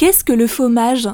Qu'est-ce que le fromage?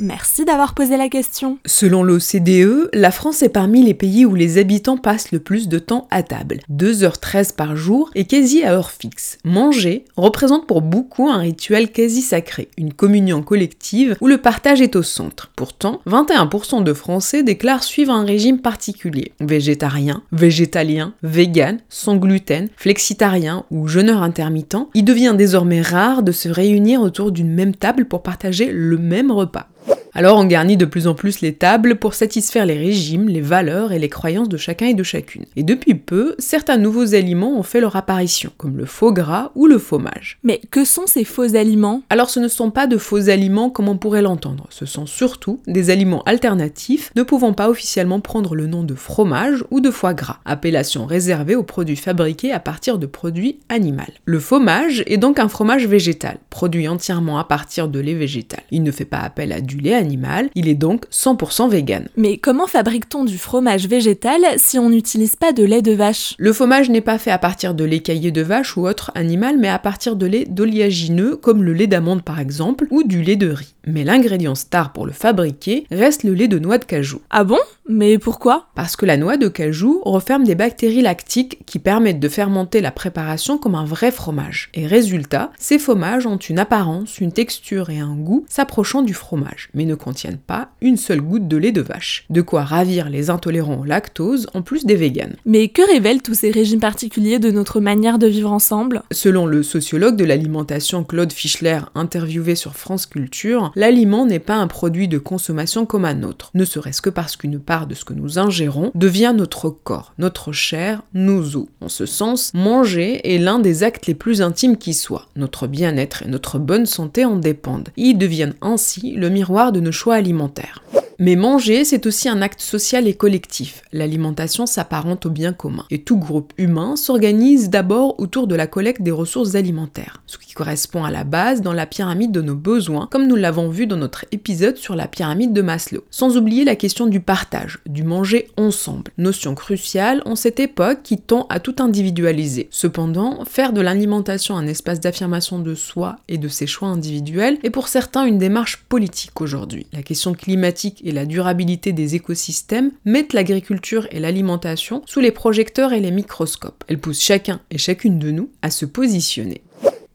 Merci d'avoir posé la question. Selon l'OCDE, la France est parmi les pays où les habitants passent le plus de temps à table, 2h13 par jour et quasi à heure fixe. Manger représente pour beaucoup un rituel quasi sacré, une communion collective où le partage est au centre. Pourtant, 21% de Français déclarent suivre un régime particulier, végétarien, végétalien, vegan, sans gluten, flexitarien ou jeûneur intermittent. Il devient désormais rare de se réunir autour d'une même table pour partager le même repas. Alors on garnit de plus en plus les tables pour satisfaire les régimes, les valeurs et les croyances de chacun et de chacune. Et depuis peu, certains nouveaux aliments ont fait leur apparition, comme le faux gras ou le fromage. Mais que sont ces faux aliments? Alors ce ne sont pas de faux aliments comme on pourrait l'entendre, ce sont surtout des aliments alternatifs ne pouvant pas officiellement prendre le nom de fromage ou de foie gras, appellation réservée aux produits fabriqués à partir de produits animaux. Le fromage est donc un fromage végétal, produit entièrement à partir de lait végétal. Il ne fait pas appel à du lait animal, il est donc 100% vegan. Mais comment fabrique-t-on du fromage végétal si on n'utilise pas de lait de vache? Le fromage n'est pas fait à partir de lait caillé de vache ou autre animal, mais à partir de lait d'oléagineux, comme le lait d'amande par exemple, ou du lait de riz. Mais l'ingrédient star pour le fabriquer reste le lait de noix de cajou. Ah bon? Mais pourquoi? Parce que la noix de cajou referme des bactéries lactiques qui permettent de fermenter la préparation comme un vrai fromage. Et résultat, ces fromages ont une apparence, une texture et un goût s'approchant du fromage, mais ne contiennent pas une seule goutte de lait de vache. De quoi ravir les intolérants au lactose en plus des véganes. Mais que révèlent tous ces régimes particuliers de notre manière de vivre ensemble? Selon le sociologue de l'alimentation Claude Fischler interviewé sur France Culture, l'aliment n'est pas un produit de consommation comme un autre, ne serait-ce que parce qu'une part de ce que nous ingérons devient notre corps, notre chair, nos os. En ce sens, manger est l'un des actes les plus intimes qui soient. Notre bien-être et notre bonne santé en dépendent. Ils deviennent ainsi le miroir nos choix alimentaires. Mais manger, c'est aussi un acte social et collectif. L'alimentation s'apparente au bien commun. Et tout groupe humain s'organise d'abord autour de la collecte des ressources alimentaires, ce qui correspond à la base dans la pyramide de nos besoins, comme nous l'avons vu dans notre épisode sur la pyramide de Maslow. Sans oublier la question du partage, du manger ensemble, notion cruciale en cette époque qui tend à tout individualiser. Cependant, faire de l'alimentation un espace d'affirmation de soi et de ses choix individuels est pour certains une démarche politique aujourd'hui. La question climatique et la durabilité des écosystèmes mettent l'agriculture et l'alimentation sous les projecteurs et les microscopes. Elles poussent chacun et chacune de nous à se positionner.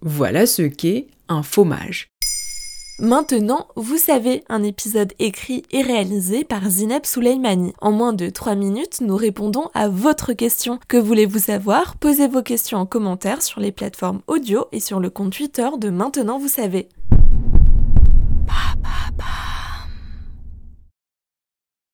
Voilà ce qu'est un fromage. Maintenant, vous savez, un épisode écrit et réalisé par Zineb Souleimani. En moins de 3 minutes, nous répondons à votre question. Que voulez-vous savoir? Posez vos questions en commentaire sur les plateformes audio et sur le compte Twitter de Maintenant, vous savez.